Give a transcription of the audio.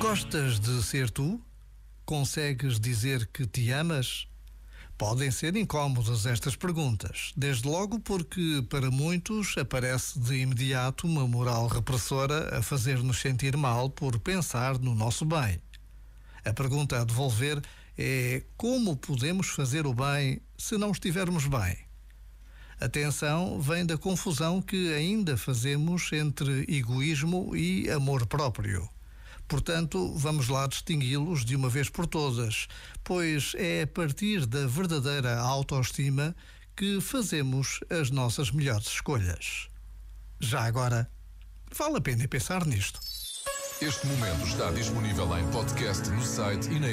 Gostas de ser tu? Consegues dizer que te amas? Podem ser incômodas estas perguntas, desde logo porque para muitos aparece de imediato uma moral repressora a fazer-nos sentir mal por pensar no nosso bem. A pergunta a devolver é como podemos fazer o bem se não estivermos bem? A tensão vem da confusão que ainda fazemos entre egoísmo e amor próprio. Portanto, vamos lá distingui-los de uma vez por todas, pois é a partir da verdadeira autoestima que fazemos as nossas melhores escolhas. Já agora, vale a pena pensar nisto. Este momento está disponível em podcast no site e na.